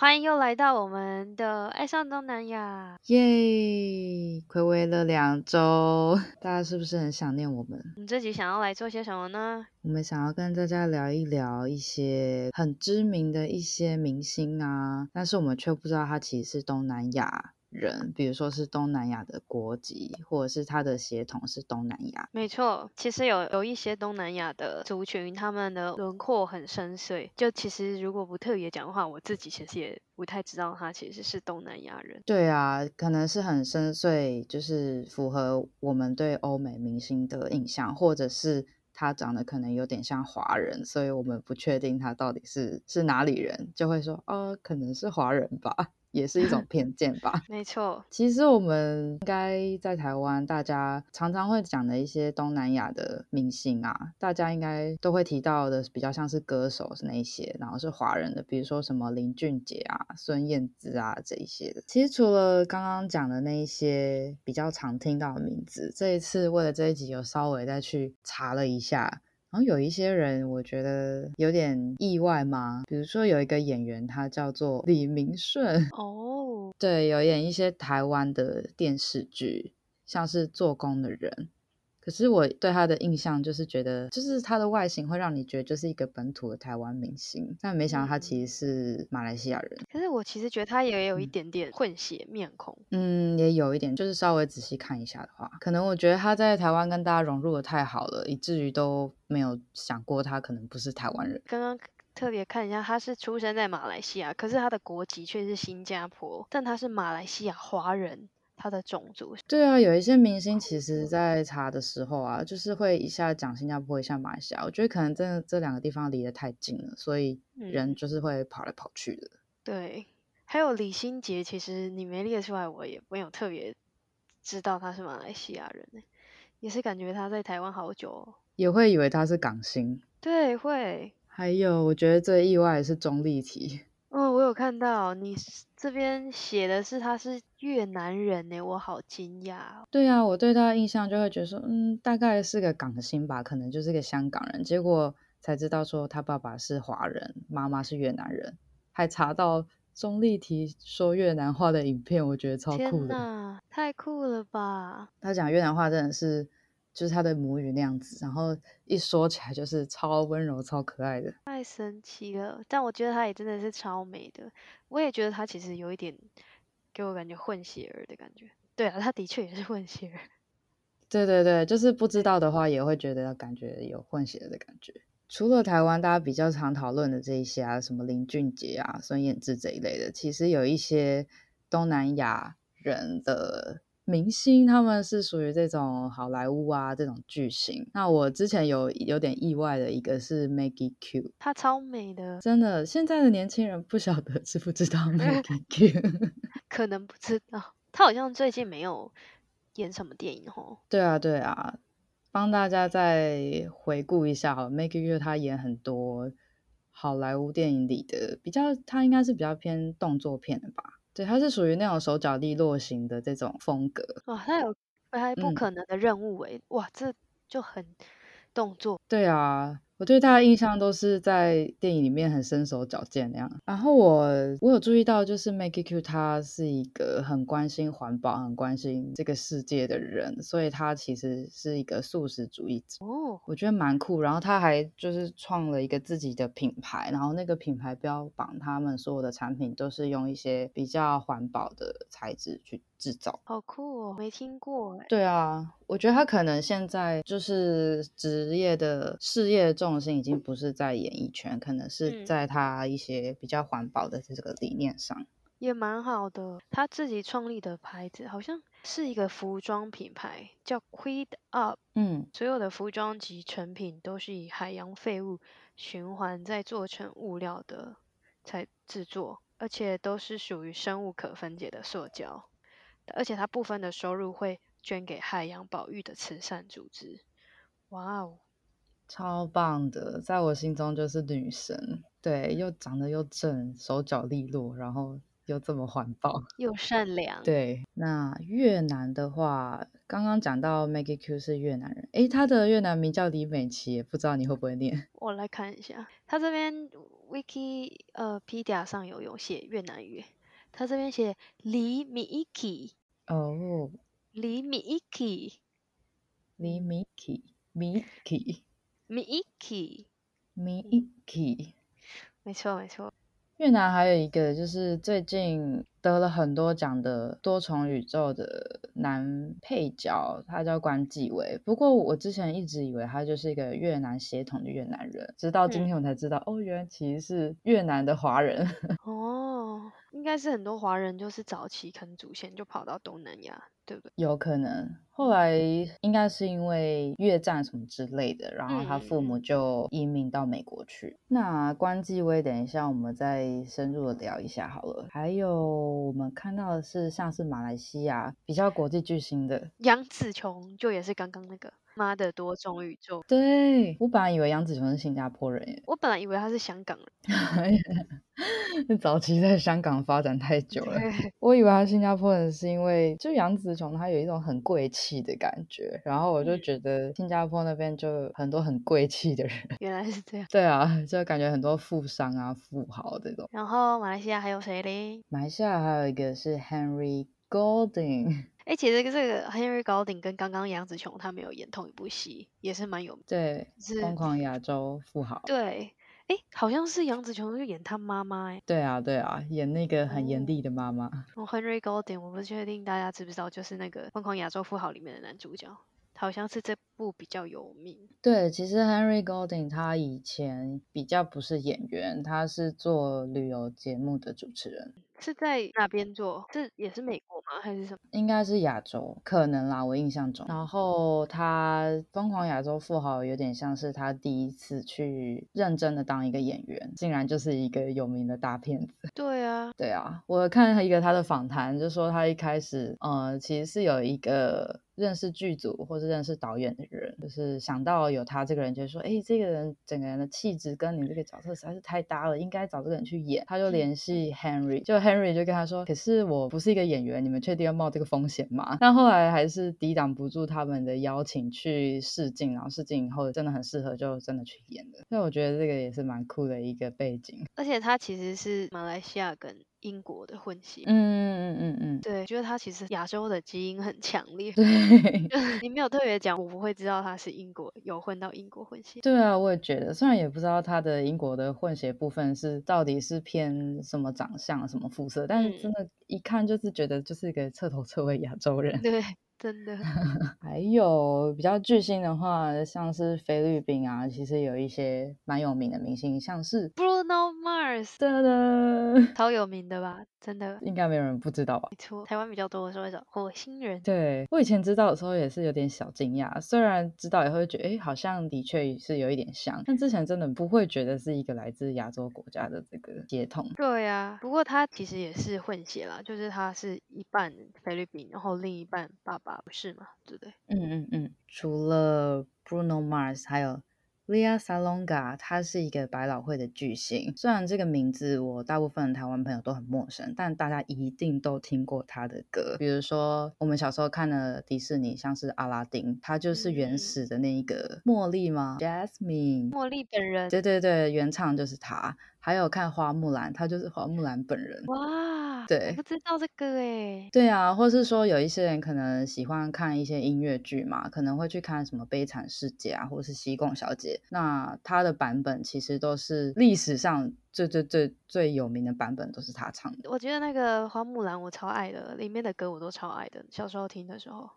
欢迎又来到我们的爱上东南亚，耶！暌违了两周，大家是不是很想念我们？你这集想要来做些什么呢？我们想要跟大家聊一聊一些很知名的一些明星啊，但是我们却不知道他其实是东南亚。人，比如说是东南亚的国籍，或者是他的血统是东南亚。没错，其实有有一些东南亚的族群，他们的轮廓很深邃。就其实如果不特别讲的话，我自己其实也不太知道他其实是东南亚人。对啊，可能是很深邃，就是符合我们对欧美明星的印象，或者是他长得可能有点像华人，所以我们不确定他到底是是哪里人，就会说，哦，可能是华人吧。也是一种偏见吧。没错，其实我们应该在台湾，大家常常会讲的一些东南亚的明星啊，大家应该都会提到的，比较像是歌手是那一些，然后是华人的，比如说什么林俊杰啊、孙燕姿啊这一些的。其实除了刚刚讲的那一些比较常听到的名字，这一次为了这一集有稍微再去查了一下。然后有一些人，我觉得有点意外嘛。比如说有一个演员，他叫做李明顺哦，对，有演一些台湾的电视剧，像是《做工的人》。可是我对他的印象就是觉得，就是他的外形会让你觉得就是一个本土的台湾明星，但没想到他其实是马来西亚人。可是我其实觉得他也有一点点混血面孔，嗯，也有一点，就是稍微仔细看一下的话，可能我觉得他在台湾跟大家融入的太好了，以至于都没有想过他可能不是台湾人。刚刚特别看一下，他是出生在马来西亚，可是他的国籍却是新加坡，但他是马来西亚华人。他的种族对啊，有一些明星其实，在查的时候啊，就是会一下讲新加坡，一下马来西亚。我觉得可能真的这两个地方离得太近了，所以人就是会跑来跑去的。嗯、对，还有李心洁，其实你没列出来，我也没有特别知道他是马来西亚人，也是感觉他在台湾好久，哦，也会以为他是港星。对，会。还有，我觉得最意外的是钟丽缇。哦，我有看到你这边写的是他是越南人呢，我好惊讶哦。对啊，我对他的印象就会觉得说，嗯，大概是个港星吧，可能就是个香港人。结果才知道说他爸爸是华人，妈妈是越南人，还查到钟丽缇说越南话的影片，我觉得超酷的。太酷了吧！他讲越南话真的是。就是他的母语那样子，然后一说起来就是超温柔、超可爱的，太神奇了。但我觉得他也真的是超美的，我也觉得他其实有一点给我感觉混血儿的感觉。对啊，他的确也是混血儿。对对对，就是不知道的话也会觉得感觉有混血的感觉。除了台湾大家比较常讨论的这一些啊，什么林俊杰啊、孙燕姿这一类的，其实有一些东南亚人的。明星他们是属于这种好莱坞啊这种巨星。那我之前有有点意外的一个是 Maggie Q，她超美的，真的。现在的年轻人不晓得知不知道 Maggie Q，可能不知道。她好像最近没有演什么电影哦。对啊对啊，帮大家再回顾一下哈，Maggie Q 她演很多好莱坞电影里的比较，她应该是比较偏动作片的吧。对，他是属于那种手脚利落型的这种风格。哇，他有还不可能的任务诶、嗯，哇，这就很动作。对啊。我对他的印象都是在电影里面很身手矫健那样。然后我我有注意到，就是 Maggie Q 他是一个很关心环保、很关心这个世界的人，所以他其实是一个素食主义者。哦，我觉得蛮酷。然后他还就是创了一个自己的品牌，然后那个品牌标榜他们所有的产品都是用一些比较环保的材质去制造。好酷哦，没听过哎。对啊。我觉得他可能现在就是职业的事业重心已经不是在演艺圈，可能是在他一些比较环保的这个理念上，嗯、也蛮好的。他自己创立的牌子好像是一个服装品牌，叫 Quid Up。嗯，所有的服装及成品都是以海洋废物循环再做成物料的才制作，而且都是属于生物可分解的塑胶，而且它部分的收入会。捐给海洋保育的慈善组织，哇哦，超棒的，在我心中就是女神。对，又长得又正，手脚利落，然后又这么环保，又善良。对，那越南的话，刚刚讲到 Maggie Q 是越南人，诶，他的越南名叫李美琪，不知道你会不会念？我来看一下，他这边 Wiki 呃 Pedia 上有有写越南语，他这边写李米 k 哦，李米 k 李米奇米奇米 k 米 k 没错没错。越南还有一个就是最近得了很多奖的多重宇宙的男配角，他叫关继威。不过我之前一直以为他就是一个越南血统的越南人，直到今天我才知道，嗯、哦，原来其实是越南的华人。哦，应该是很多华人就是早期可能祖先就跑到东南亚。对不对？有可能，后来应该是因为越战什么之类的，然后他父母就移民到美国去。嗯、那关继威，等一下我们再深入的聊一下好了。还有我们看到的是像是马来西亚比较国际巨星的杨紫琼，就也是刚刚那个。妈的多重宇宙！对，我本来以为杨紫琼是新加坡人耶，我本来以为他是香港人。早期在香港发展太久了，我以为他是新加坡人是因为就杨紫琼她有一种很贵气的感觉，然后我就觉得新加坡那边就很多很贵气的人。原来是这样。对啊，就感觉很多富商啊、富豪这种。然后马来西亚还有谁嘞？马来西亚还有一个是 Henry Golding。哎，其实这个 Henry Golding 跟刚刚杨紫琼他没有演同一部戏，也是蛮有名的。对，是疯狂亚洲富豪。对，哎，好像是杨紫琼就演他妈妈哎。对啊，对啊，演那个很严厉的妈妈。哦，Henry Golding，我不确定大家知不知道，就是那个疯狂亚洲富豪里面的男主角。好像是这部比较有名。对，其实 Henry Golding 他以前比较不是演员，他是做旅游节目的主持人。是在哪边做？这也是美国吗？还是什么？应该是亚洲，可能啦，我印象中。然后他《疯狂亚洲富豪》有点像是他第一次去认真的当一个演员，竟然就是一个有名的大骗子。对啊，对啊，我看一个他的访谈，就说他一开始，呃，其实是有一个。认识剧组或是认识导演的人，就是想到有他这个人，就说：“哎，这个人整个人的气质跟你这个角色实在是太搭了，应该找这个人去演。”他就联系 Henry，就 Henry 就跟他说：“可是我不是一个演员，你们确定要冒这个风险吗？” 但后来还是抵挡不住他们的邀请去试镜，然后试镜以后真的很适合，就真的去演了。所以我觉得这个也是蛮酷的一个背景，而且他其实是马来西亚跟。英国的混血，嗯嗯嗯嗯，对，觉得他其实亚洲的基因很强烈，对，你没有特别讲，我不会知道他是英国有混到英国混血。对啊，我也觉得，虽然也不知道他的英国的混血部分是到底是偏什么长相、什么肤色，但是真的，一看就是觉得就是一个彻头彻尾亚洲人。对。真的，还有比较巨星的话，像是菲律宾啊，其实有一些蛮有名的明星，像是 Bruno Mars，的的，超有名的吧？真的，应该没有人不知道吧？没错，台湾比较多的时候叫火星人。对，我以前知道的时候也是有点小惊讶，虽然知道以后会觉得，哎，好像的确是有一点像，但之前真的不会觉得是一个来自亚洲国家的这个血统。对呀，不过他其实也是混血啦，就是他是一半菲律宾，然后另一半爸爸。啊，不是吗？对不对？嗯嗯嗯。除了 Bruno Mars，还有 Lea Salonga，他是一个百老汇的巨星。虽然这个名字我大部分台湾朋友都很陌生，但大家一定都听过他的歌。比如说，我们小时候看的迪士尼，像是阿拉丁，他就是原始的那一个茉莉吗？Jasmine，茉莉本人。对对对，原唱就是他。还有看花木兰，他就是花木兰本人。哇，对，我不知道这个诶。对啊，或是说有一些人可能喜欢看一些音乐剧嘛，可能会去看什么《悲惨世界》啊，或是《西贡小姐》。那他的版本其实都是历史上最最最最有名的版本，都是他唱的。我觉得那个花木兰我超爱的，里面的歌我都超爱的。小时候听的时候，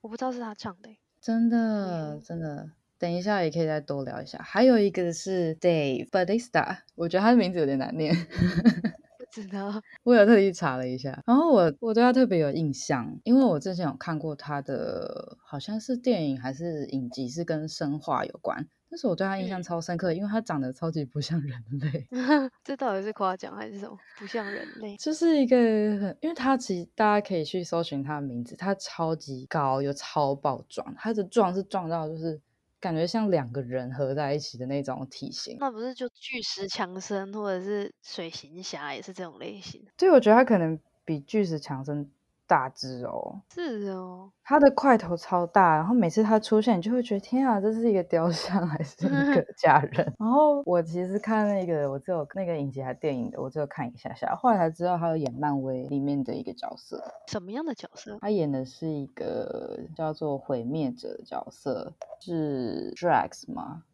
我不知道是他唱的。真的，真的。等一下，也可以再多聊一下。还有一个是 Dave Bautista，我觉得他的名字有点难念。不知道，我有特意查了一下。然后我我对他特别有印象，因为我之前有看过他的，好像是电影还是影集，是跟生化有关。但是我对他印象超深刻，嗯、因为他长得超级不像人类。这到底是夸奖还是什么？不像人类，就是一个很，因为他其实大家可以去搜寻他的名字，他超级高又超暴壮，他的壮是壮到就是。感觉像两个人合在一起的那种体型，那不是就巨石强森或者是水行侠也是这种类型？对，我觉得他可能比巨石强森大只哦。是哦，它的块头超大，然后每次它出现，你就会觉得天啊，这是一个雕像还是一个 假人？然后我其实看那个，我只有那个影集还电影的，我只有看一下下，后来才知道他有演漫威里面的一个角色。什么样的角色？他演的是一个叫做毁灭者的角色，是 Drax 吗？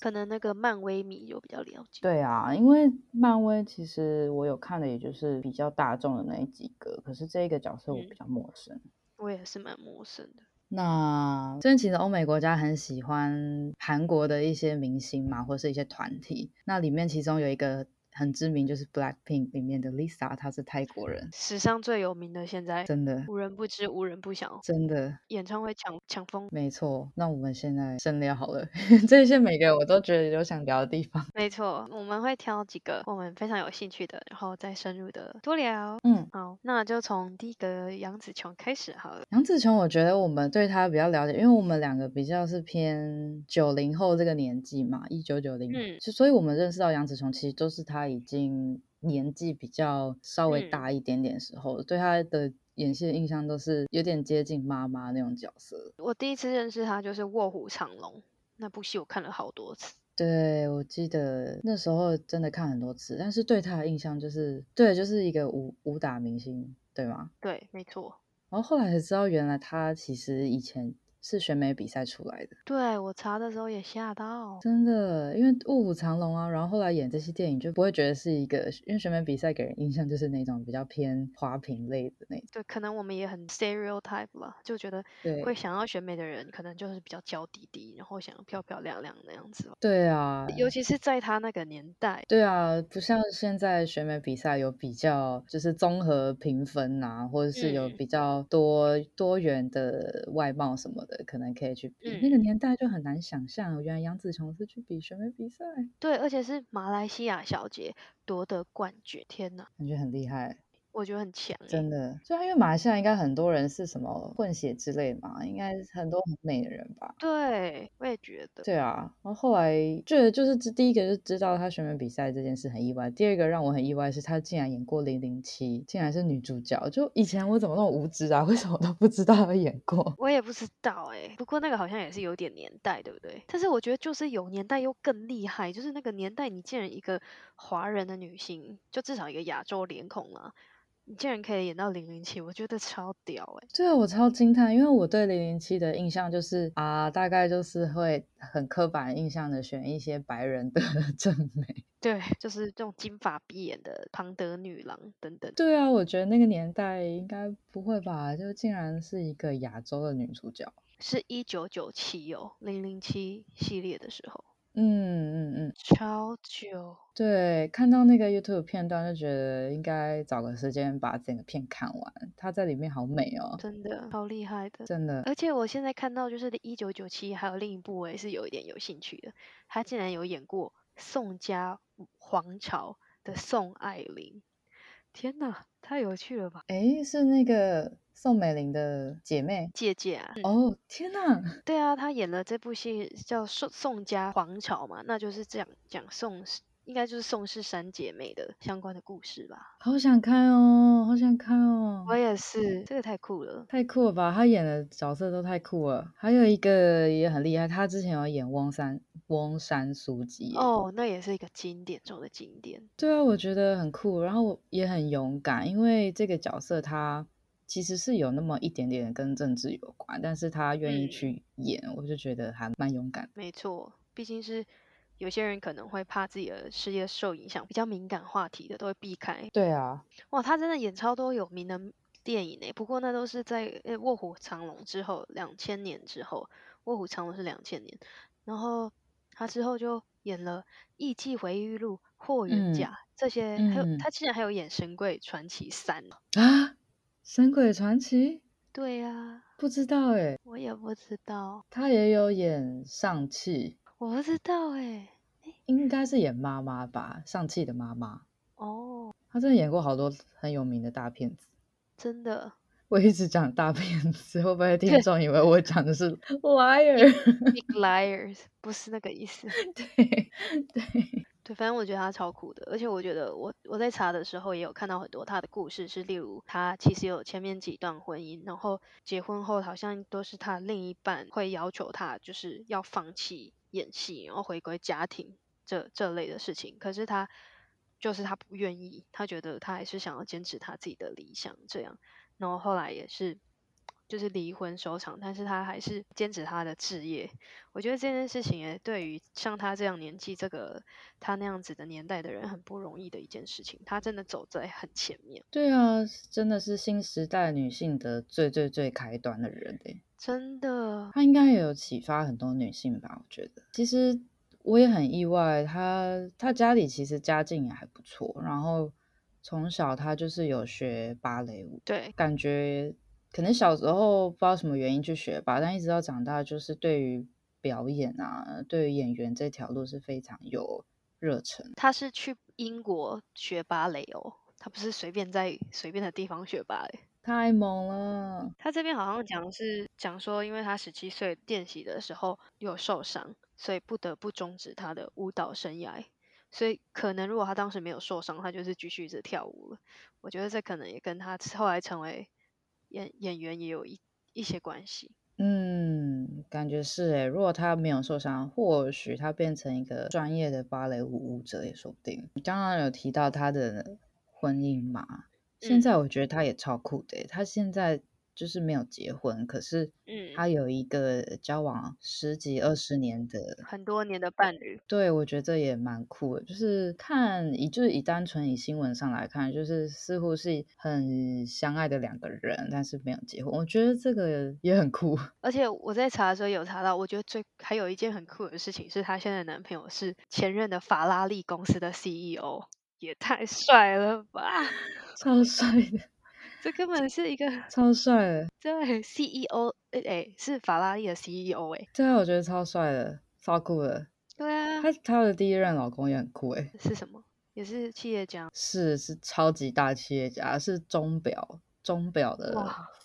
可能那个漫威迷就比较了解。对啊，因为漫威其实我有看的，也就是比较大众的那几个。可是这个角色我比较陌生。嗯，我也是蛮陌生的。那最近其实欧美国家很喜欢韩国的一些明星嘛，或是一些团体。那里面其中有一个。很知名，就是 Blackpink 里面的 Lisa，她是泰国人，史上最有名的，现在真的无人不知，无人不晓，真的演唱会抢抢疯，没错。那我们现在深聊好了，这些每个人我都觉得有想聊的地方。没错，我们会挑几个我们非常有兴趣的，然后再深入的多聊。嗯，好，那就从第一个杨紫琼开始好了。杨紫琼，我觉得我们对她比较了解，因为我们两个比较是偏九零后这个年纪嘛，一九九零，嗯，所以我们认识到杨紫琼，其实都是她已经。年纪比较稍微大一点点时候，嗯、对他的演戏的印象都是有点接近妈妈那种角色。我第一次认识他就是《卧虎藏龙》那部戏，我看了好多次。对，我记得那时候真的看很多次，但是对他的印象就是，对，就是一个武武打明星，对吗？对，没错。然后后来才知道，原来他其实以前。是选美比赛出来的，对，我查的时候也吓到，真的，因为卧虎藏龙啊，然后后来演这些电影就不会觉得是一个，因为选美比赛给人印象就是那种比较偏花瓶类的那种，对，可能我们也很 stereotype 吧，就觉得会想要选美的人可能就是比较娇滴滴，然后想要漂漂亮亮那样子，对啊，尤其是在他那个年代，对啊，不像现在选美比赛有比较就是综合评分啊，或者是有比较多、嗯、多元的外貌什么的。可能可以去比，嗯、那个年代就很难想象，原来杨紫琼是去比选美比赛。对，而且是马来西亚小姐夺得冠军，天哪，感觉很厉害。我觉得很强，真的。就因为马来西亚应该很多人是什么混血之类嘛，应该很多很美的人吧？对，我也觉得。对啊，然后后来觉得就是第一个就知道他选美比赛这件事很意外，第二个让我很意外是他竟然演过《零零七》，竟然是女主角。就以前我怎么那么无知啊？为什么都不知道他演过？我也不知道哎、欸。不过那个好像也是有点年代，对不对？但是我觉得就是有年代又更厉害，就是那个年代你竟然一个华人的女星，就至少一个亚洲脸孔啊。你竟然可以演到零零七，我觉得超屌哎！对啊，我超惊叹，因为我对零零七的印象就是啊，大概就是会很刻板印象的选一些白人的 正美，对，就是这种金发碧眼的庞德女郎等等。对啊，我觉得那个年代应该不会吧？就竟然是一个亚洲的女主角，是一九九七哦，零零七系列的时候。嗯嗯嗯，超久。对，看到那个 YouTube 片段就觉得应该找个时间把整个片看完。他在里面好美哦，真的好厉害的，真的。而且我现在看到就是一九九七，还有另一部我也是有一点有兴趣的，他竟然有演过宋家皇朝的宋爱玲。天哪，太有趣了吧？诶，是那个。宋美龄的姐妹姐姐啊！哦、oh, 天哪！对啊，她演了这部戏叫宋宋家皇朝嘛，那就是这样讲宋氏，应该就是宋氏三姐妹的相关的故事吧。好想看哦，好想看哦！我也是，这个太酷了，太酷了吧！她演的角色都太酷了。还有一个也很厉害，她之前有演汪山翁山书记哦，oh, 那也是一个经典中的经典。对啊，我觉得很酷，然后也很勇敢，因为这个角色她。其实是有那么一点点跟政治有关，但是他愿意去演，嗯、我就觉得还蛮勇敢。没错，毕竟是有些人可能会怕自己的事业受影响，比较敏感话题的都会避开。对啊，哇，他真的演超多有名的电影呢。不过那都是在《卧虎藏龙》之后，两千年之后，《卧虎藏龙》是两千年，然后他之后就演了《艺伎回忆录》《霍元甲》嗯、这些，还有、嗯、他竟然还有演《神鬼传奇三》啊。《神鬼传奇》对呀、啊，不知道哎，我也不知道。他也有演上气，我不知道哎，应该是演妈妈吧，上气的妈妈。哦，他真的演过好多很有名的大片子，真的。我一直讲大片子，会不会听众以为我讲的是 liar？Big liars，不是那个意思。对 对。反正我觉得他超酷的，而且我觉得我我在查的时候也有看到很多他的故事，是例如他其实有前面几段婚姻，然后结婚后好像都是他另一半会要求他就是要放弃演戏，然后回归家庭这这类的事情，可是他就是他不愿意，他觉得他还是想要坚持他自己的理想这样，然后后来也是。就是离婚收场，但是他还是坚持他的志业。我觉得这件事情也对于像他这样年纪，这个他那样子的年代的人很不容易的一件事情。他真的走在很前面。对啊，真的是新时代女性的最最最开端的人诶。真的，他应该也有启发很多女性吧？我觉得，其实我也很意外，他他家里其实家境也还不错，然后从小他就是有学芭蕾舞，对，感觉。可能小时候不知道什么原因去学吧，但一直到长大，就是对于表演啊，对于演员这条路是非常有热忱。他是去英国学芭蕾哦，他不是随便在随便的地方学芭蕾，太猛了。他这边好像讲是讲说，因为他十七岁练习的时候有受伤，所以不得不终止他的舞蹈生涯。所以可能如果他当时没有受伤，他就是继续着跳舞了。我觉得这可能也跟他后来成为。演演员也有一一些关系，嗯，感觉是诶。如果他没有受伤，或许他变成一个专业的芭蕾舞舞者也说不定。你刚刚有提到他的婚姻嘛？现在我觉得他也超酷的，他现在。就是没有结婚，可是嗯他有一个交往十几二十年的、嗯、很多年的伴侣。对，我觉得这也蛮酷的。就是看以就是以单纯以新闻上来看，就是似乎是很相爱的两个人，但是没有结婚。我觉得这个也很酷。而且我在查的时候有查到，我觉得最还有一件很酷的事情是，她现在男朋友是前任的法拉利公司的 CEO，也太帅了吧！超帅的。这根本是一个 超帅的，对，CEO，哎、欸，是法拉利的 CEO，哎，对啊，我觉得超帅的，超酷的。对啊，他他的第一任老公也很酷，哎，是什么？也是企业家？是是超级大企业家，是钟表钟表的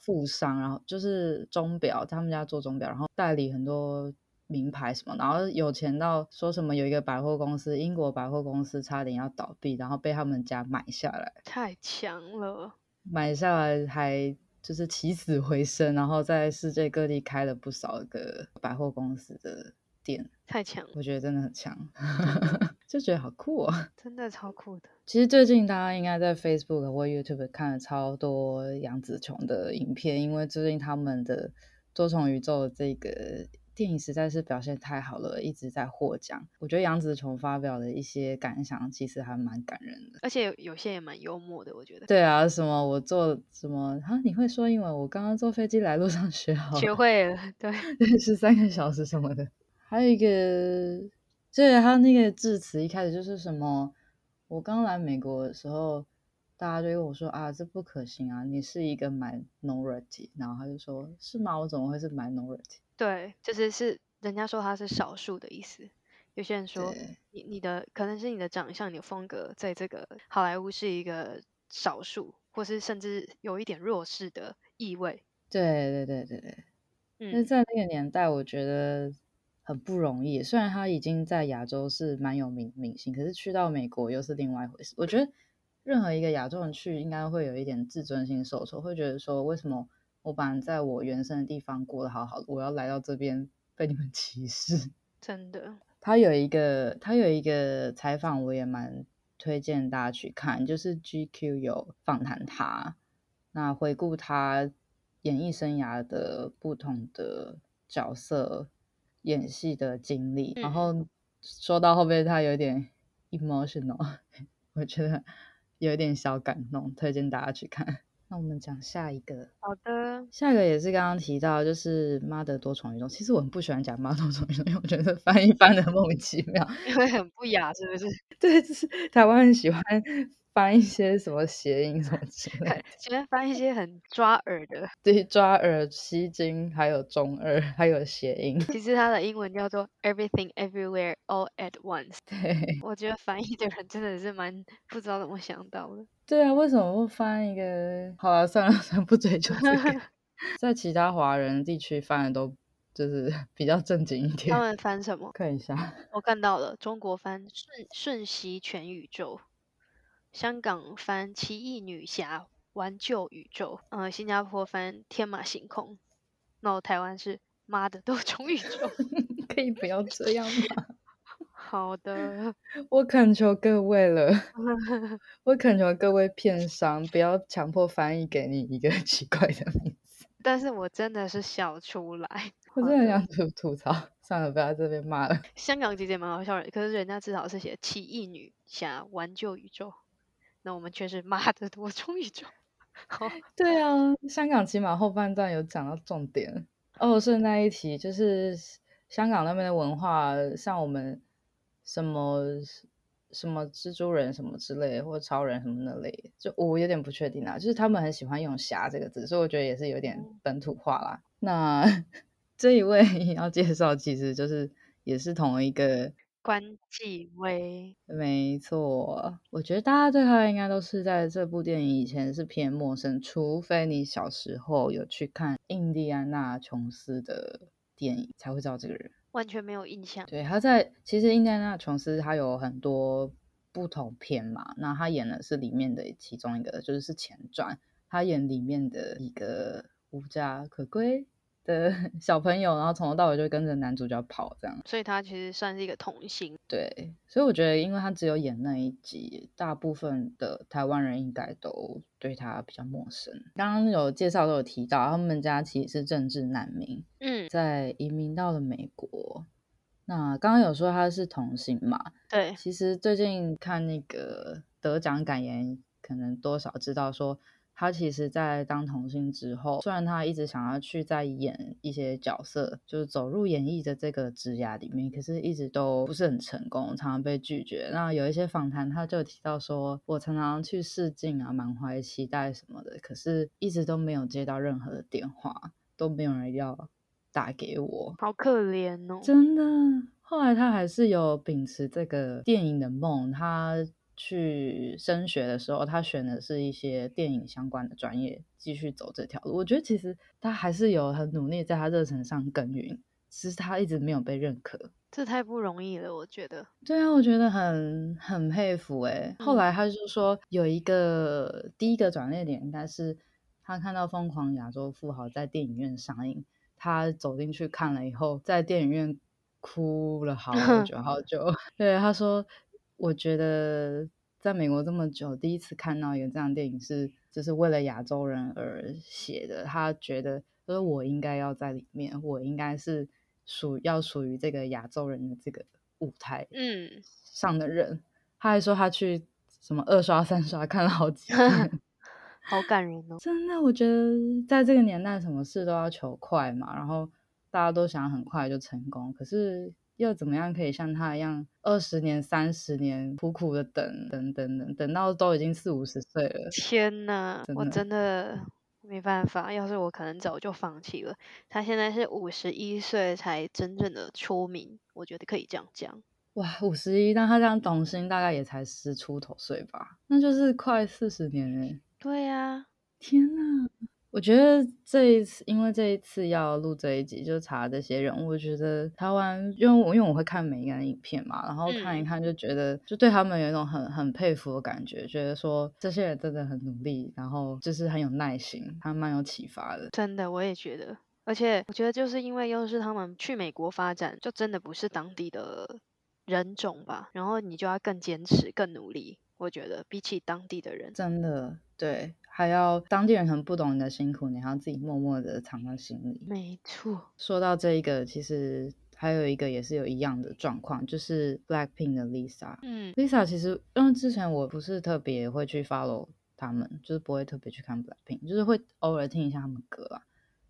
富商，然后就是钟表，他们家做钟表，然后代理很多名牌什么，然后有钱到说什么有一个百货公司，英国百货公司差点要倒闭，然后被他们家买下来，太强了。买下来还就是起死回生，然后在世界各地开了不少个百货公司的店，太强，我觉得真的很强，就觉得好酷哦，真的超酷的。其实最近大家应该在 Facebook 或 YouTube 看了超多杨紫琼的影片，因为最近他们的多重宇宙这个。电影实在是表现太好了，一直在获奖。我觉得杨紫琼发表的一些感想其实还蛮感人的，而且有些也蛮幽默的。我觉得。对啊，什么我坐什么啊？你会说英文？我刚刚坐飞机来路上 学好，学会了。对，十三个小时什么的。还有一个，就是，他那个致辞一开始就是什么？我刚来美国的时候，大家就跟我说啊，这不可行啊，你是一个 minority。然后他就说，是吗？我怎么会是 minority？对，就是是人家说他是少数的意思。有些人说你你的可能是你的长相、你的风格，在这个好莱坞是一个少数，或是甚至有一点弱势的意味。对对对对对，嗯，那在那个年代，我觉得很不容易。虽然他已经在亚洲是蛮有名明星，可是去到美国又是另外一回事。我觉得任何一个亚洲人去，应该会有一点自尊心受挫，会觉得说为什么？我本来在我原生的地方过得好好的，我要来到这边被你们 歧视，真的。他有一个，他有一个采访，我也蛮推荐大家去看，就是 GQ 有访谈他，那回顾他演艺生涯的不同的角色演戏的经历，嗯，然后说到后面他有点 emotional，我觉得有点小感动，推荐大家去看。那我们讲下一个，好的，下一个也是刚刚提到，就是妈的多重宇宙。其实我很不喜欢讲妈多重宇宙，因为我觉得翻译翻的莫名其妙，因为很不雅，是不是？对，就是台湾很喜欢。翻一些什么谐音什么 之类的，喜欢翻一些很抓耳的，对，抓耳、吸睛，还有中二，还有谐音。其实它的英文叫做 Everything Everywhere All at Once。对，我觉得翻译的人真的是蛮不知道怎么想到的。对啊，为什么不翻一个？好了，算了，算了，不追究这个。在其他华人地区翻的都就是比较正经一点。他们翻什么？看一下，我看到了，中国翻瞬瞬息全宇宙，香港翻奇异女侠玩救宇宙，呃，新加坡翻天马行空，那我台湾是妈的多重宇宙，可以不要这样吗？好的，我恳求各位了，我恳求各位片商不要强迫翻译给你一个奇怪的名字。但是我真的是笑出来，我真的很想吐吐槽，算了，不要在这边骂了。香港其实也蛮好笑的，可是人家至少是写奇异女侠挽救宇宙，那我们却是妈的多重宇宙。好，对啊，香港起码后半段有讲到重点哦。顺带一提，就是香港那边的文化，像我们。什么什么蜘蛛人什么之类的，或超人什么那类，就我有点不确定啊。就是他们很喜欢用“侠”这个字，所以我觉得也是有点本土化啦。那 这一位 要介绍，其实就是也是同一个关继威，没错。我觉得大家对他应该都是在这部电影以前是偏陌生，除非你小时候有去看印第安纳琼斯的电影，才会知道这个人。完全没有印象。对，他在其实印第安纳琼斯他有很多不同片嘛，那他演的是里面的其中一个，就是是前传，他演里面的一个无家可归的 小朋友，然后从头到尾就跟着男主角跑这样，所以他其实算是一个童星。对，所以我觉得，因为他只有演那一集，大部分的台湾人应该都对他比较陌生。刚刚有介绍都有提到，他们家其实是政治难民，嗯，在移民到了美国。那刚刚有说他是童星嘛？对，其实最近看那个得奖感言，可能多少知道说。他其实，在当童星之后，虽然他一直想要去再演一些角色，就是走入演艺的这个职涯里面，可是一直都不是很成功，常常被拒绝。那有一些访谈，他就提到说，我常常去试镜啊，满怀期待什么的，可是一直都没有接到任何的电话，都没有人要打给我，好可怜哦，真的。后来他还是有秉持这个电影的梦，他。去升学的时候，他选的是一些电影相关的专业，继续走这条路。我觉得其实他还是有很努力在他热忱上耕耘，只是他一直没有被认可。这太不容易了，我觉得。对啊，我觉得很很佩服诶。后来他就说有一个第一个转捩点，应该是他看到《疯狂亚洲富豪》在电影院上映，他走进去看了以后，在电影院哭了好 久好久。对，他说。我觉得在美国这么久，第一次看到一个这样的电影是，就是为了亚洲人而写的。他觉得，说我应该要在里面，我应该是属要属于这个亚洲人的这个舞台，嗯，上的人。嗯、他还说他去什么二刷三刷看了好几 遍，好感人哦！真的，我觉得在这个年代，什么事都要求快嘛，然后大家都想很快就成功，可是。又怎么样可以像他一样，二十年、三十年苦苦的等，等等等，等到都已经四五十岁了。天哪，真我真的没办法。要是我，可能早就放弃了。他现在是五十一岁才真正的出名，我觉得可以这样讲。哇，五十一，那他这样童星大概也才十出头岁吧？那就是快四十年哎。对呀、啊，天哪！我觉得这一次，因为这一次要录这一集，就查这些人物，我觉得台湾，因为我因为我会看每一个人影片嘛，然后看一看就觉得，就对他们有一种很很佩服的感觉，觉得说这些人真的很努力，然后就是很有耐心，还蛮有启发的。真的，我也觉得，而且我觉得就是因为又是他们去美国发展，就真的不是当地的人种吧，然后你就要更坚持、更努力。我觉得比起当地的人，真的对。还要当地人很不懂你的辛苦，你还要自己默默的藏在心里。没错。说到这一个，其实还有一个也是有一样的状况，就是 Blackpink 的 Lisa。嗯，Lisa 其实因为之前我不是特别会去 follow 他们，就是不会特别去看 Blackpink，就是会偶尔听一下他们歌啊。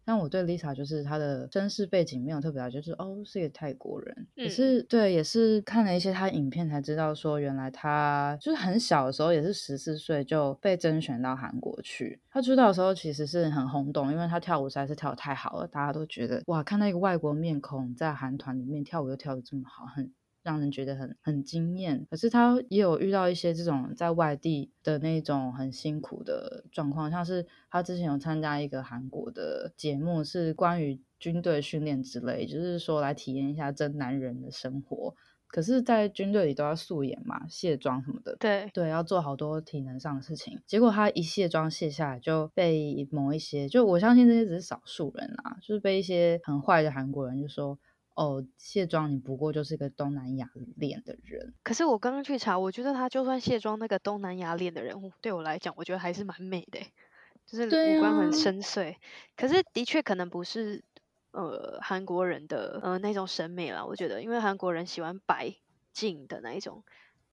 但我对 Lisa 就是她的身世背景没有特别了解，就是哦是一个泰国人，也是对，也是看了一些她影片才知道说，原来她就是很小的时候也是十四岁就被甄选到韩国去。她出道的时候其实是很轰动，因为她跳舞实在是跳得太好了，大家都觉得哇，看到一个外国面孔在韩团里面跳舞又跳得这么好，很让人觉得很很惊艳。可是他也有遇到一些这种在外地的那种很辛苦的状况，像是他之前有参加一个韩国的节目，是关于军队训练之类，就是说来体验一下真男人的生活。可是，在军队里都要素颜嘛，卸妆什么的。对对，要做好多体能上的事情。结果他一卸妆卸下来，就被某一些，就我相信这些只是少数人啊，就是被一些很坏的韩国人就说：“哦，卸妆你不过就是个东南亚脸的人。”可是我刚刚去查，我觉得他就算卸妆，那个东南亚脸的人，对我来讲，我觉得还是蛮美的，就是五官很深邃。啊、可是的确可能不是。呃，韩国人的呃那种审美啦，我觉得，因为韩国人喜欢白净的那一种，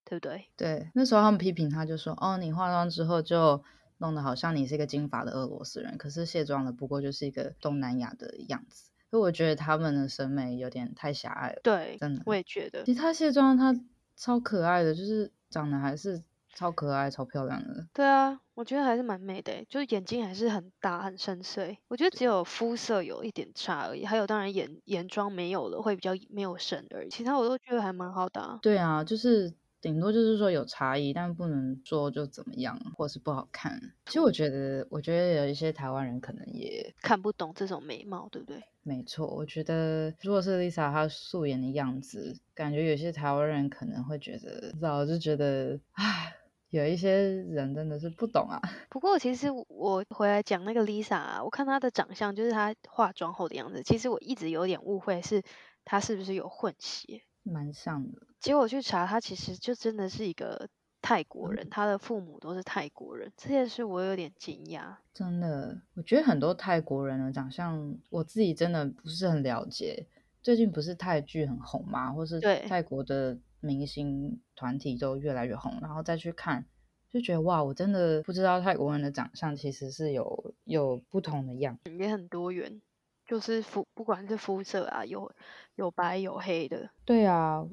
对不对？对，那时候他们批评他，就说：“哦，你化妆之后就弄得好像你是一个金发的俄罗斯人，可是卸妆了，不过就是一个东南亚的样子。”所以我觉得他们的审美有点太狭隘了。对，真的，我也觉得。其实他卸妆，他超可爱的，就是长得还是。超可爱、超漂亮的。对啊，我觉得还是蛮美的，就是眼睛还是很大、很深邃。我觉得只有肤色有一点差而已，还有当然眼眼妆没有了，会比较没有神而已。其他我都觉得还蛮好的啊。对啊，就是顶多就是说有差异，但不能说就怎么样，或是不好看。其实我觉得，我觉得有一些台湾人可能也看不懂这种美貌，对不对？没错，我觉得如果是 Lisa 她素颜的样子，感觉有些台湾人可能会觉得，早就觉得唉。有一些人真的是不懂啊。不过其实我回来讲那个 Lisa 啊，我看她的长相，就是她化妆后的样子。其实我一直有点误会，是她是不是有混血？蛮像的。结果去查，他其实就真的是一个泰国人，他的父母都是泰国人。这件事我有点惊讶。真的，我觉得很多泰国人的长相，我自己真的不是很了解。最近不是泰剧很红吗？或是泰国的。明星团体都越来越红，然后再去看，就觉得哇，我真的不知道泰国人的长相其实是有有不同的样子，也很多元，就是肤不管是肤色啊，有有白有黑的。对啊，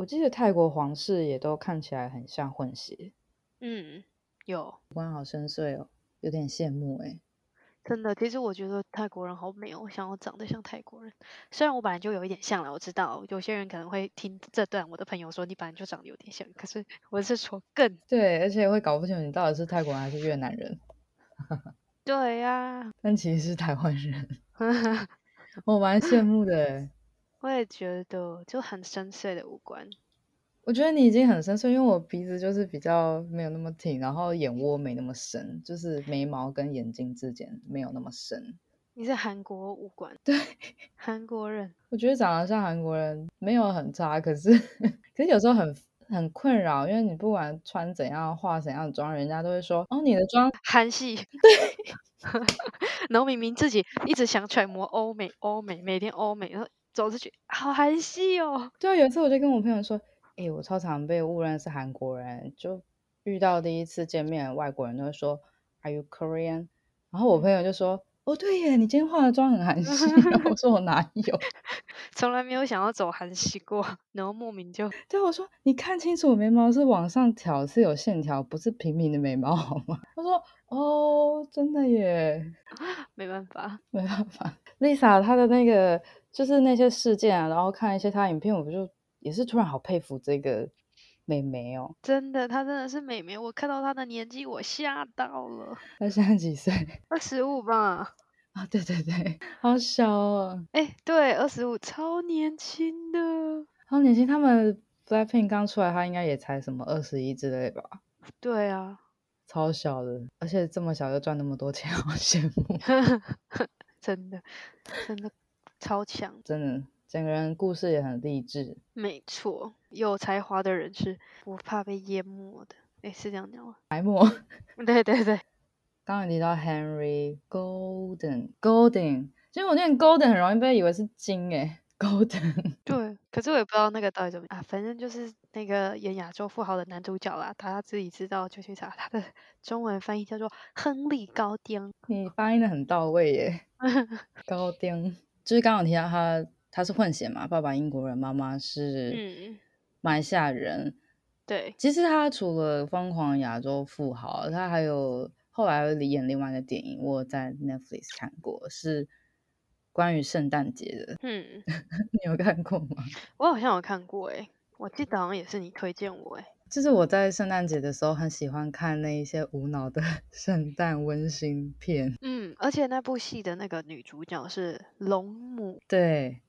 我记得泰国皇室也都看起来很像混血。嗯，有，五官好深邃哦，有点羡慕哎。真的，其实我觉得泰国人好美哦，我想要长得像泰国人。虽然我本来就有一点像了，我知道有些人可能会听这段，我的朋友说你本来就长得有点像，可是我是说更对，而且会搞不清楚你到底是泰国人还是越南人。对呀、啊，但其实是台湾人 我蛮羡慕的。我也觉得，就很深邃的五官。我觉得你已经很深邃，因为我鼻子就是比较没有那么挺，然后眼窝没那么深，就是眉毛跟眼睛之间没有那么深。你是韩国五官？对，韩国人。我觉得长得像韩国人没有很差，可是可是有时候很很困扰，因为你不管穿怎样、化怎样的妆，人家都会说哦，你的妆韩系。对，然后明明自己一直想揣摩欧美，欧美每天欧美，然后走出去好韩系哦。对啊，有一次我就跟我朋友说。哎、欸，我超常被误认是韩国人，就遇到第一次见面，外国人都会说 “Are you Korean？” 然后我朋友就说：“哦，对耶，你今天化的妆很韩系。”然后我说：“我哪有？从来没有想要走韩系过。”然后莫名就对我说：“你看清楚，我眉毛是往上挑，是有线条，不是平平的眉毛，好吗？” 他说：“哦，真的耶，没办法，没办法。”Lisa 她的那个就是那些事件啊，然后看一些她影片，我就。也是突然好佩服这个美眉哦，真的，她真的是美眉。我看到她的年纪，我吓到了。她现在几岁？二十五吧。啊，对对对，好小哦。哎，对，二十五，超年轻的。超年轻，他们 Blackpink 刚出来，他应该也才什么二十一之类吧？对啊，超小的，而且这么小就赚那么多钱，好羡慕。真的，真的超强，真的。整个人故事也很励志。没错，有才华的人是不怕被淹没的。诶，是这样讲吗？埋没。对对对。刚刚提到 Henry Golden，Golden，其实我念 Golden 很容易被以为是金诶，Golden。对，可是我也不知道那个到底怎么啊，反正就是那个演亚洲富豪的男主角啦，他自己知道就去查，他的中文翻译叫做亨利高丁。你发音的很到位耶，高丁，就是刚刚提到他。他是混血嘛，爸爸英国人，妈妈是马来西亚人。嗯、对，其实他除了《疯狂亚洲富豪》，他还有后来演另外一个电影，我在 Netflix 看过，是关于圣诞节的。嗯，你有看过吗？我好像有看过诶，我记得好像也是你推荐我诶。就是我在圣诞节的时候很喜欢看那一些无脑的 圣诞温馨片。嗯，而且那部戏的那个女主角是龙母。对。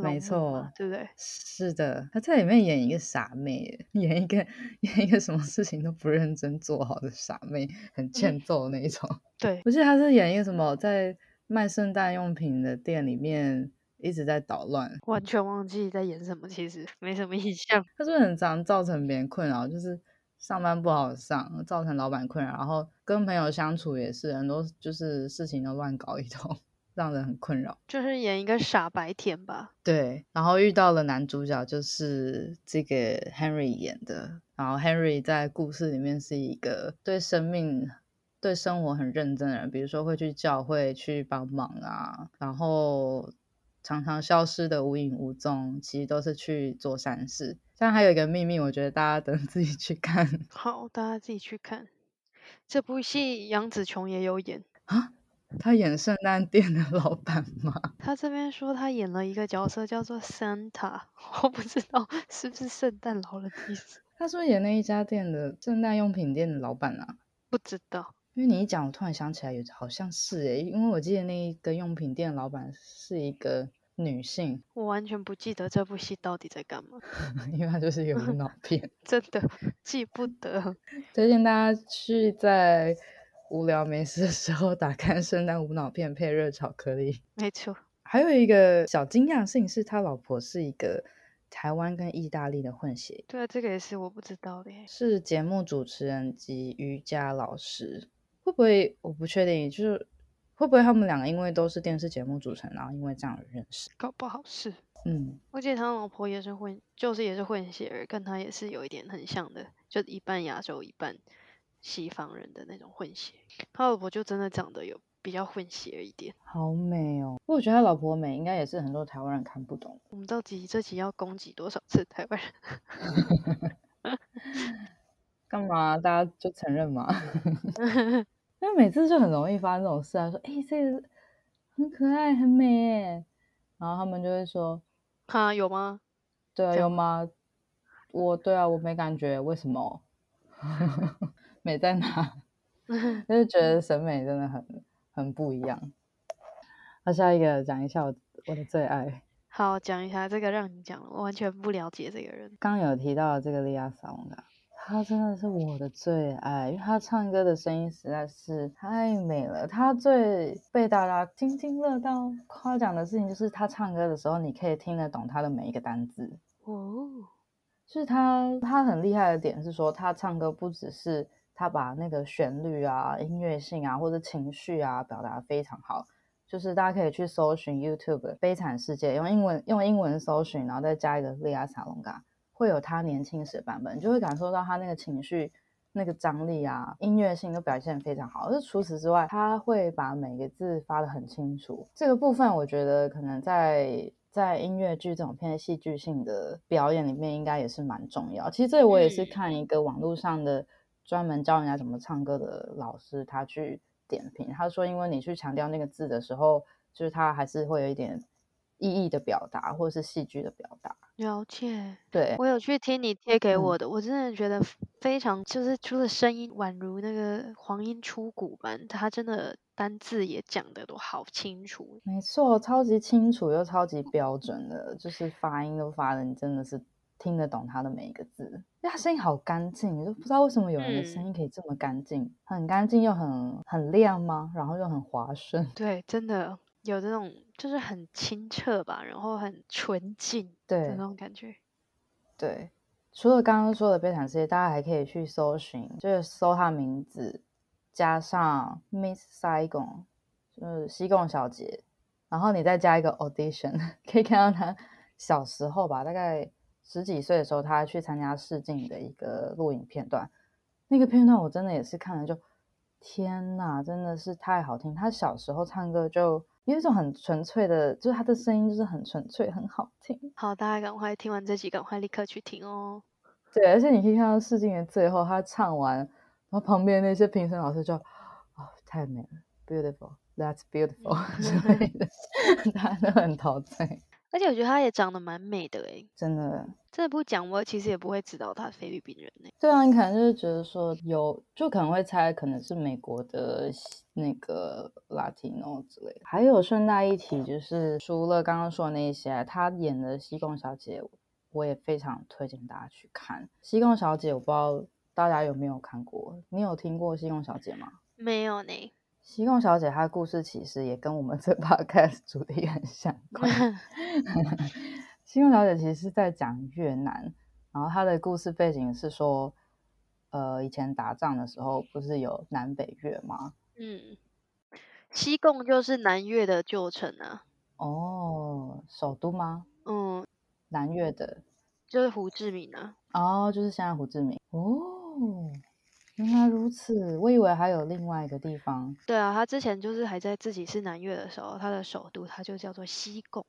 没错，对不对？是的，她在里面演一个傻妹，演一个演一个什么事情都不认真做好的傻妹，很欠揍那一种。嗯、对，我记得她是演一个什么，在卖圣诞用品的店里面一直在捣乱，完全忘记在演什么，其实没什么印象。她是不是很常造成别人困扰，就是上班不好上，造成老板困扰，然后跟朋友相处也是很多，就是事情都乱搞一通。让人很困扰，就是演一个傻白甜吧。对，然后遇到了男主角，就是这个 Henry 演的。然后 Henry 在故事里面是一个对生命、对生活很认真的人，比如说会去教会去帮忙啊，然后常常消失的无影无踪，其实都是去做善事。但还有一个秘密，我觉得大家等 自己去看。好，大家自己去看这部戏，杨紫琼也有演啊。她演圣诞店的老板吗？她这边说她演了一个角色叫做 Santa，我不知道是不是圣诞老人的意思。他说演那一家店的圣诞用品店的老板啊？不知道，因为你一讲，我突然想起来，有好像是诶，因为我记得那一个用品店的老板是一个女性。我完全不记得这部戏到底在干嘛，因为它就是一个无脑 片，真的记不得。推荐大家去在。无聊没事的时候，打开圣诞无脑片配热巧克力。没错，还有一个小惊讶性是，他老婆是一个台湾跟意大利的混血。对啊，这个也是我不知道的。是节目主持人及瑜伽老师，会不会？我不确定，就是会不会他们两个因为都是电视节目主持人，然后因为这样而认识？搞不好是。嗯，我记得他老婆也是混，就是也是混血儿，跟他也是有一点很像的，就一半亚洲一半。西方人的那种混血，他老婆就真的长得有比较混血一点，好美哦！不过我觉得他老婆美，应该也是很多台湾人看不懂。我们到底这集要攻击多少次台湾人？干嘛？大家就承认嘛？因为每次就很容易发生这种事啊，说哎、欸，这个很可爱，很美哎，然后他们就会说，哈，有吗？对啊，有吗？我对啊，我没感觉，为什么？美在哪？就是觉得审美真的很很不一样。那下一个讲一下我我的最爱。好，讲一下这个，让你讲，我完全不了解这个人。刚有提到的这个利亚莎翁嘎，她真的是我的最爱，因为他唱歌的声音实在是太美了。他最被大家津津乐道夸奖的事情，就是他唱歌的时候，你可以听得懂他的每一个单字。哦，就是他他很厉害的点是说，他唱歌不只是。他把那个旋律啊、音乐性啊或者情绪啊表达得非常好，就是大家可以去搜寻 YouTube《悲惨世界》，用英文用英文搜寻，然后再加一个利亚萨隆嘎，会有他年轻时的版本，就会感受到他那个情绪、那个张力啊、音乐性都表现得非常好。而除此之外，他会把每个字发的很清楚。这个部分我觉得可能在在音乐剧这种偏戏剧性的表演里面，应该也是蛮重要。其实这我也是看一个网络上的。专门教人家怎么唱歌的老师，他去点评，他说：“因为你去强调那个字的时候，就是他还是会有一点意义的表达，或者是戏剧的表达。”了解，对，我有去听你贴给我的，嗯、我真的觉得非常，就是除了声音宛如那个黄莺出谷般，他真的单字也讲的都好清楚。没错，超级清楚又超级标准的，就是发音都发的，你真的是。听得懂他的每一个字，因为他声音好干净，你都不知道为什么有人的声音可以这么干净，嗯、很干净又很很亮吗？然后又很滑顺。对，真的有这种就是很清澈吧，然后很纯净的那种感觉。对，除了刚刚说的《悲惨世界》，大家还可以去搜寻，就是搜他名字加上 Miss Saigon，就是西贡小姐，然后你再加一个 audition，可以看到他小时候吧，大概。十几岁的时候，他去参加试镜的一个录影片段，那个片段我真的也是看了就，天哪，真的是太好听。他小时候唱歌就有一种很纯粹的，就是他的声音就是很纯粹，很好听。好，大家赶快听完这集，赶快立刻去听哦。对，而且你可以看到试镜的最后，他唱完，然后旁边那些评审老师就，哦，太美了，beautiful，that's beautiful 之类的，大家都很陶醉。而且我觉得她也长得蛮美的诶，真的。这不讲我其实也不会知道她是菲律宾人呢。对啊，你可能就是觉得说有，就可能会猜可能是美国的那个 Latino 之类的。还有顺带一提，就是除了刚刚说的那些，她演的西贡小姐，我也非常推荐大家去看。西贡小姐，我不知道大家有没有看过？你有听过西贡小姐吗？没有呢。西贡小姐她的故事其实也跟我们这 podcast 主题很相关。西贡小姐其实是在讲越南，然后她的故事背景是说，呃，以前打仗的时候不是有南北越吗？嗯，西贡就是南越的旧城啊。哦，首都吗？嗯，南越的，就是胡志明啊。哦，就是现在胡志明。哦。原来如此，我以为还有另外一个地方。对啊，他之前就是还在自己是南越的时候，他的首都他就叫做西贡，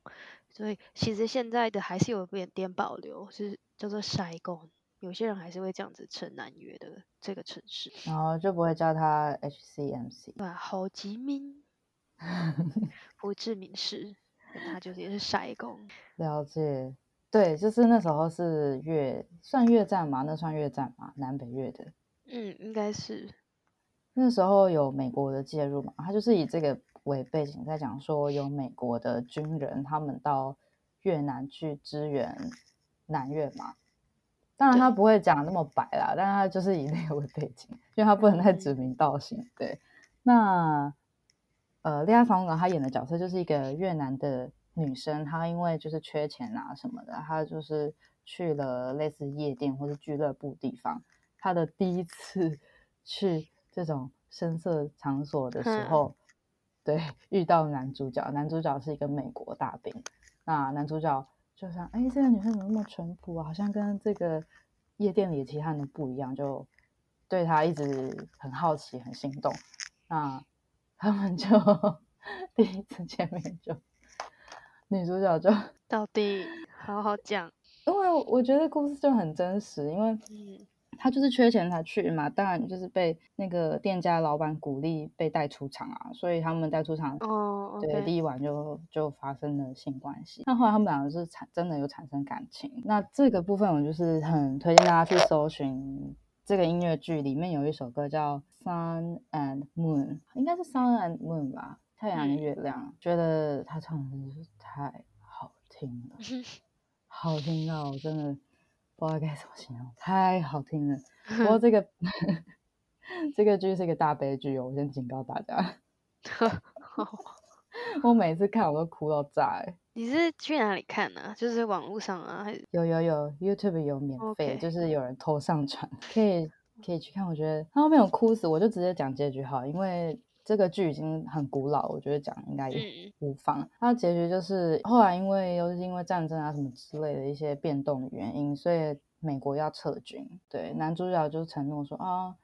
所以其实现在的还是有一点点保留，是叫做塞贡。有些人还是会这样子称南越的这个城市，然后就不会叫他 HCMC。对啊，胡志明，胡志明市，他就是也是塞贡。了解，对，就是那时候是越算越战嘛，那算越战嘛，南北越的。嗯，应该是那时候有美国的介入嘛，他就是以这个为背景在讲说，有美国的军人他们到越南去支援南越嘛。当然他不会讲那么白啦，但是他就是以那个为背景，因为他不能太指名道姓。嗯、对，那呃，恋爱防空港他演的角色就是一个越南的女生，她因为就是缺钱啊什么的，她就是去了类似夜店或者俱乐部地方。他的第一次 去这种深色场所的时候，嗯、对，遇到男主角，男主角是一个美国大兵。那男主角就想，哎，这个女生怎么那么淳朴啊？好像跟这个夜店里其他人不一样，就对他一直很好奇，很心动。那 他们就第一次见面就，女主角就到底好好讲，因为我觉得故事就很真实，因为嗯。他就是缺钱才去嘛，当然就是被那个店家老板鼓励被带出场啊，所以他们带出场，哦，oh, okay. 对，第一晚就就发生了性关系。那后来他们两个是产真的有产生感情。那这个部分我就是很推荐大家去搜寻这个音乐剧，里面有一首歌叫《Sun and Moon》，应该是《Sun and Moon》吧，太阳与月亮。嗯、觉得他唱的真是太好听了，好听到我真的。不知道该怎么形容，太好听了。不过 这个 这个剧是一个大悲剧哦，我先警告大家。我每次看我都哭到炸。你是去哪里看呢、啊？就是网络上啊，还是？有有有，YouTube 有免费，Okay. 就是有人偷上传，可以可以去看。我觉得他后面有哭死，我就直接讲结局好，因为。这个剧已经很古老，我觉得讲应该也无妨。它的结局就是后来因为又是因为战争啊什么之类的一些变动的原因，所以美国要撤军。对，男主角就承诺说啊，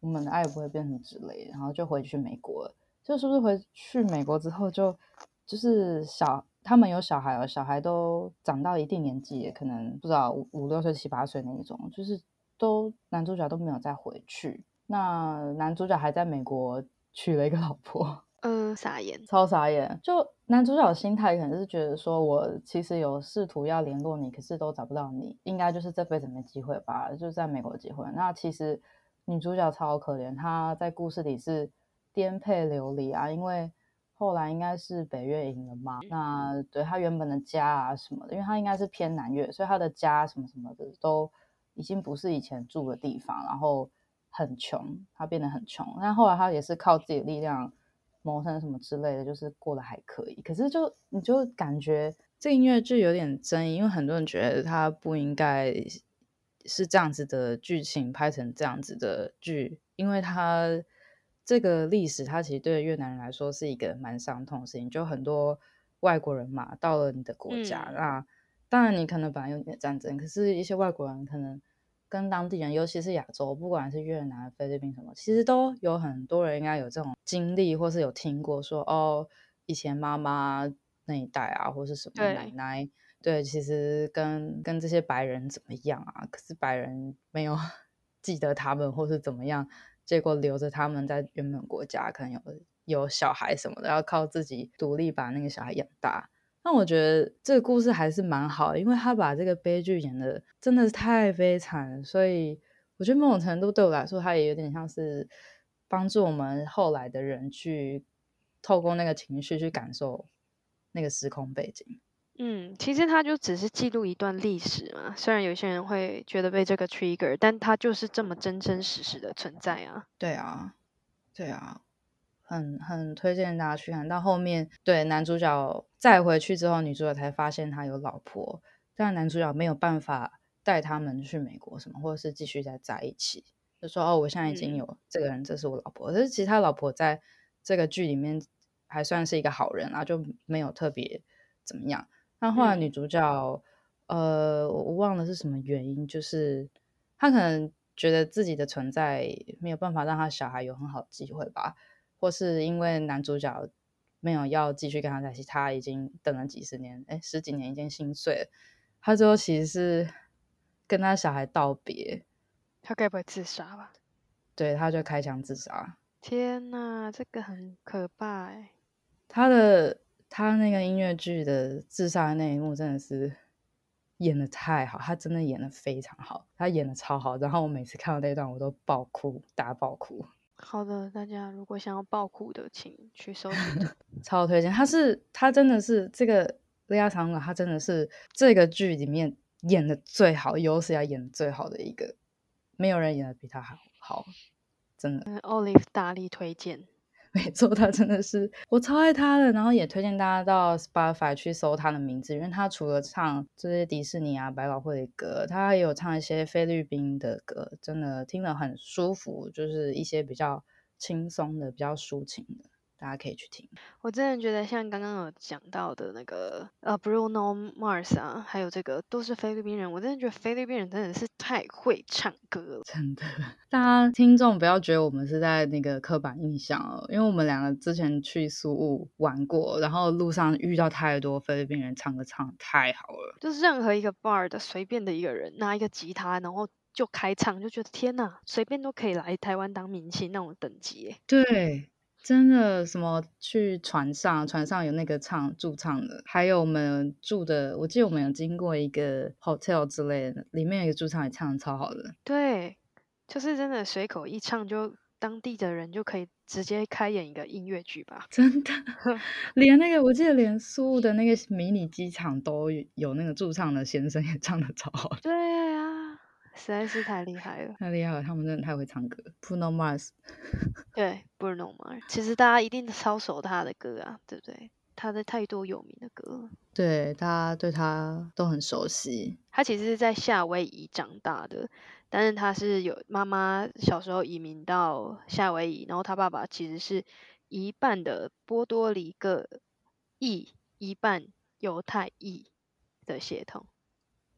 我们的爱不会变成之类的，然后就回去美国了。就是不是回去美国之后就就是小他们有小孩了，小孩都长到一定年纪，可能不知道五五六岁七八岁那一种，就是都男主角都没有再回去。那男主角还在美国。娶了一个老婆，嗯，傻眼，超傻眼。就男主角的心态可能是觉得说，我其实有试图要联络你，可是都找不到你，应该就是这辈子没机会吧，就在美国结婚。那其实女主角超可怜，她在故事里是颠沛流离啊，因为后来应该是北越赢了嘛。那对她原本的家啊什么的，因为她应该是偏南越，所以她的家什么什么的都已经不是以前住的地方，然后。很穷，他变得很穷，但后来他也是靠自己的力量谋生什么之类的，就是过得还可以。可是就你就感觉这音乐剧有点争议，因为很多人觉得他不应该是这样子的剧情拍成这样子的剧，因为他这个历史，他其实对越南人来说是一个蛮伤痛的事情。就很多外国人嘛，到了你的国家，嗯、那当然你可能本来有你的战争，可是一些外国人可能。跟当地人，尤其是亚洲，不管是越南、菲律宾什么，其实都有很多人应该有这种经历，或是有听过说哦，以前妈妈那一代啊，或是什么奶奶，对，对，其实跟跟这些白人怎么样啊？可是白人没有 记得他们，或是怎么样，结果留着他们在原本国家，可能有有小孩什么的，要靠自己独立把那个小孩养大。但我觉得这个故事还是蛮好，因为他把这个悲剧演的真的是太悲惨，所以我觉得某种程度对我来说，他也有点像是帮助我们后来的人去透过那个情绪去感受那个时空背景。嗯，其实他就只是记录一段历史嘛，虽然有些人会觉得被这个 trigger，但他就是这么真真实实的存在啊。对啊，对啊。很很推荐大家去看，到后面对男主角再回去之后，女主角才发现他有老婆，但男主角没有办法带他们去美国什么，或者是继续再在一起，就说哦，我现在已经有这个人，这是我老婆。可是其实他老婆在这个剧里面还算是一个好人啊，就没有特别怎么样。那后来女主角，呃，我忘了是什么原因，就是她可能觉得自己的存在没有办法让她小孩有很好的机会吧。或是因为男主角没有要继续跟他在一起，他已经等了几十年，哎，十几年已经心碎了。他最后其实是跟他小孩道别。他该不会自杀吧？对，他就开枪自杀。天哪，这个很可怕哎。他的他那个音乐剧的自杀的那一幕真的是演的太好，他真的演的非常好，他演的超好。然后我每次看到那段，我都爆哭，大爆哭。好的，大家如果想要爆哭的，请去搜。超推荐，他是他真的是这个莉亚唐纳，他真的是这个剧里面演的最好，有史以来演的最好的一个，没有人演的比他还好，真的。Olive 大力推荐，没错，他真的是我超爱他的，然后也推荐大家到 Spotify 去搜他的名字，因为他除了唱这些迪士尼啊、百老汇的歌，他也有唱一些菲律宾的歌，真的听了很舒服，就是一些比较轻松的、比较抒情的。大家可以去听。我真的觉得，像刚刚有讲到的那个呃，Bruno Mars 啊，还有这个都是菲律宾人。我真的觉得菲律宾人真的是太会唱歌了，真的。大家听众不要觉得我们是在那个刻板印象哦，因为我们两个之前去苏雾玩过，然后路上遇到太多菲律宾人，唱歌唱得太好了。就是任何一个 bar 的随便的一个人拿一个吉他，然后就开唱，就觉得天哪，随便都可以来台湾当明星那种等级。对。真的，什么去船上，船上有那个唱驻唱的，还有我们住的，我记得我们有经过一个 hotel 之类的，里面有一个驻唱也唱的超好的。对，就是真的随口一唱，就当地的人就可以直接开演一个音乐剧吧。真的，连那个我记得连苏的那个迷你机场都有那个驻唱的先生也唱的超好。对啊。实在是太厉害了，太厉害了！他们真的太会唱歌。Bruno Mars，对，Bruno Mars，其实大家一定超熟他的歌啊，对不对？他的太多有名的歌，对，大家对他都很熟悉。他其实是在夏威夷长大的，但是他是有妈妈小时候移民到夏威夷，然后他爸爸其实是一半的波多黎各裔，一半犹太裔的血统，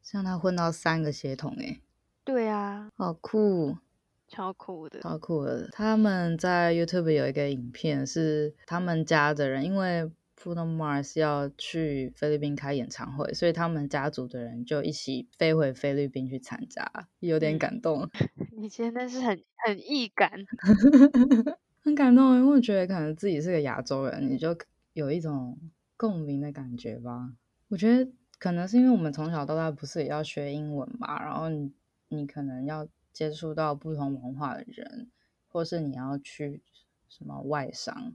像他混到三个血统诶。对啊，好酷，超酷的，超酷的。他们在 YouTube 有一个影片，是他们家的人，因为 Bruno Mars 要去菲律宾开演唱会，所以他们家族的人就一起飞回菲律宾去参加，有点感动。嗯、你真的是很很易感，很感动，因为我觉得可能自己是个亚洲人，你就有一种共鸣的感觉吧。我觉得可能是因为我们从小到大不是也要学英文嘛，然后你。你可能要接触到不同文化的人，或是你要去什么外商，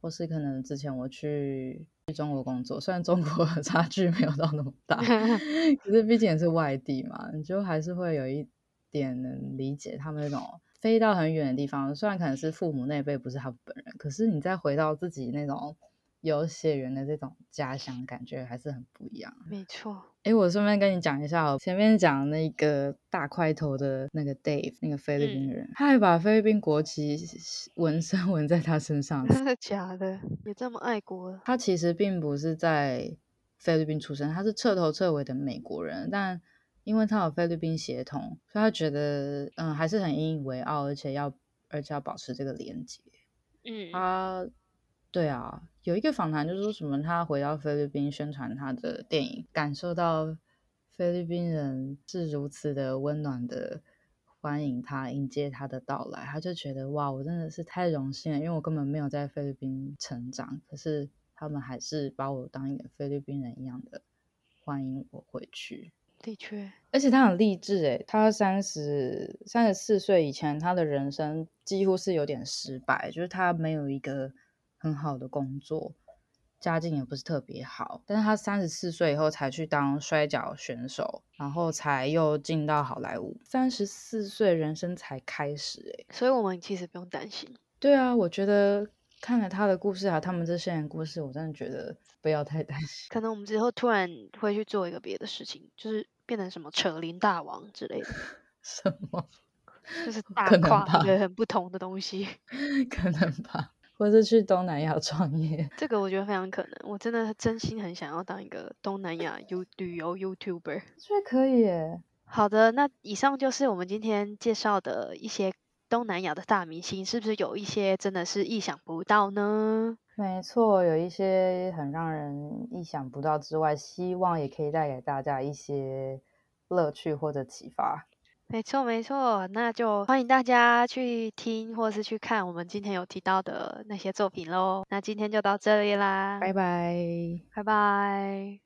或是可能之前我去去中国工作，虽然中国的差距没有到那么大，可是毕竟也是外地嘛，你就还是会有一点能理解他们那种飞到很远的地方，虽然可能是父母那辈不是他本人，可是你再回到自己那种。有血缘的这种家乡感觉还是很不一样。没错。哎，我顺便跟你讲一下哦，前面讲那个大块头的那个 Dave，那个菲律宾人，嗯、他还把菲律宾国旗纹身纹在他身上。真的 假的？也这么爱国？他其实并不是在菲律宾出生，他是彻头彻尾的美国人，但因为他有菲律宾血统，所以他觉得嗯还是很引以为傲，而且要而且要保持这个连接。嗯。他。对啊，有一个访谈就是说什么，他回到菲律宾宣传他的电影，感受到菲律宾人是如此的温暖的欢迎他，迎接他的到来，他就觉得哇，我真的是太荣幸了，因为我根本没有在菲律宾成长，可是他们还是把我当一个菲律宾人一样的欢迎我回去。的确，而且他很励志诶，他三十三十四岁以前，他的人生几乎是有点失败，就是他没有一个很好的工作。家境也不是特别好，但是他三十四岁以后才去当摔跤选手，然后才又进到好莱坞。三十四岁人生才开始，诶，所以我们其实不用担心。对啊，我觉得看了他的故事啊，他们这些人故事，我真的觉得 不要太担心。可能我们之后突然会去做一个别的事情，就是变成什么扯铃大王之类的。什么？就是大跨一个很不同的东西。可能吧。或是去东南亚创业，这个我觉得非常可能。我真的真心很想要当一个东南亚游旅游 YouTuber，所以可以耶。好的，那以上就是我们今天介绍的一些东南亚的大明星，是不是有一些真的是意想不到呢？没错，有一些很让人意想不到之外，希望也可以带给大家一些乐趣或者启发。没错，没错，那就欢迎大家去听或是去看我们今天有提到的那些作品喽。那今天就到这里啦，拜拜，拜拜。